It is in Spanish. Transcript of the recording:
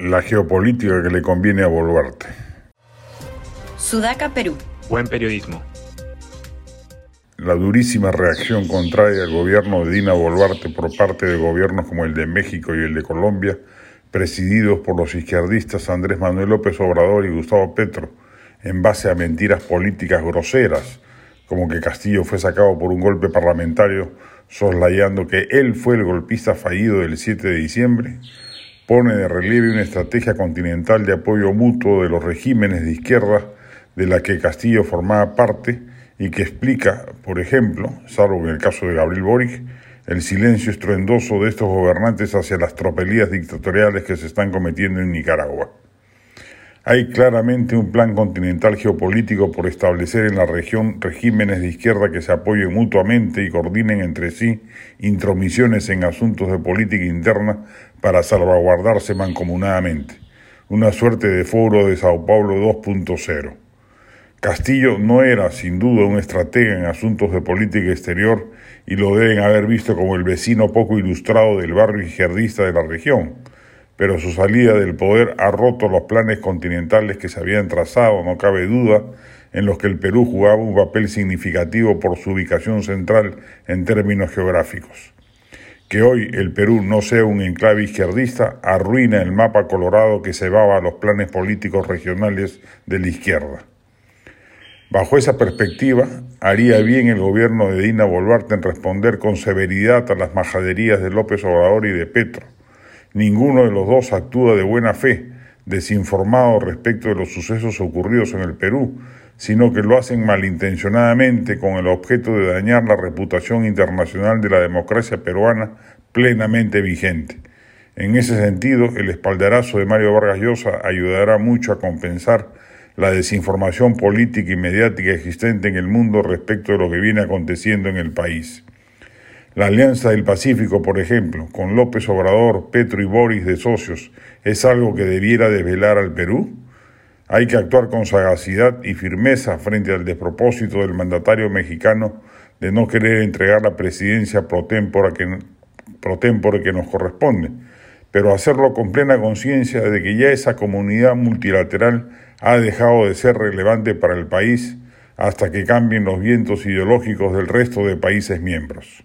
la geopolítica que le conviene a Boluarte. Sudaca, Perú. Buen periodismo. La durísima reacción contraria al gobierno de Dina Boluarte por parte de gobiernos como el de México y el de Colombia, presididos por los izquierdistas Andrés Manuel López Obrador y Gustavo Petro, en base a mentiras políticas groseras, como que Castillo fue sacado por un golpe parlamentario, soslayando que él fue el golpista fallido del 7 de diciembre, pone de relieve una estrategia continental de apoyo mutuo de los regímenes de izquierda de la que Castillo formaba parte y que explica, por ejemplo, salvo en el caso de Gabriel Boric, el silencio estruendoso de estos gobernantes hacia las tropelías dictatoriales que se están cometiendo en Nicaragua. Hay claramente un plan continental geopolítico por establecer en la región regímenes de izquierda que se apoyen mutuamente y coordinen entre sí intromisiones en asuntos de política interna para salvaguardarse mancomunadamente. Una suerte de foro de Sao Paulo 2.0. Castillo no era sin duda un estratega en asuntos de política exterior y lo deben haber visto como el vecino poco ilustrado del barrio izquierdista de la región pero su salida del poder ha roto los planes continentales que se habían trazado, no cabe duda, en los que el Perú jugaba un papel significativo por su ubicación central en términos geográficos. Que hoy el Perú no sea un enclave izquierdista arruina el mapa colorado que cebaba a los planes políticos regionales de la izquierda. Bajo esa perspectiva, haría bien el gobierno de Dina Boluarte en responder con severidad a las majaderías de López Obrador y de Petro Ninguno de los dos actúa de buena fe, desinformado respecto de los sucesos ocurridos en el Perú, sino que lo hacen malintencionadamente con el objeto de dañar la reputación internacional de la democracia peruana plenamente vigente. En ese sentido, el espaldarazo de Mario Vargas Llosa ayudará mucho a compensar la desinformación política y mediática existente en el mundo respecto de lo que viene aconteciendo en el país. La Alianza del Pacífico, por ejemplo, con López Obrador, Petro y Boris de socios, ¿es algo que debiera desvelar al Perú? Hay que actuar con sagacidad y firmeza frente al despropósito del mandatario mexicano de no querer entregar la presidencia pro tempore que, pro que nos corresponde, pero hacerlo con plena conciencia de que ya esa comunidad multilateral ha dejado de ser relevante para el país hasta que cambien los vientos ideológicos del resto de países miembros.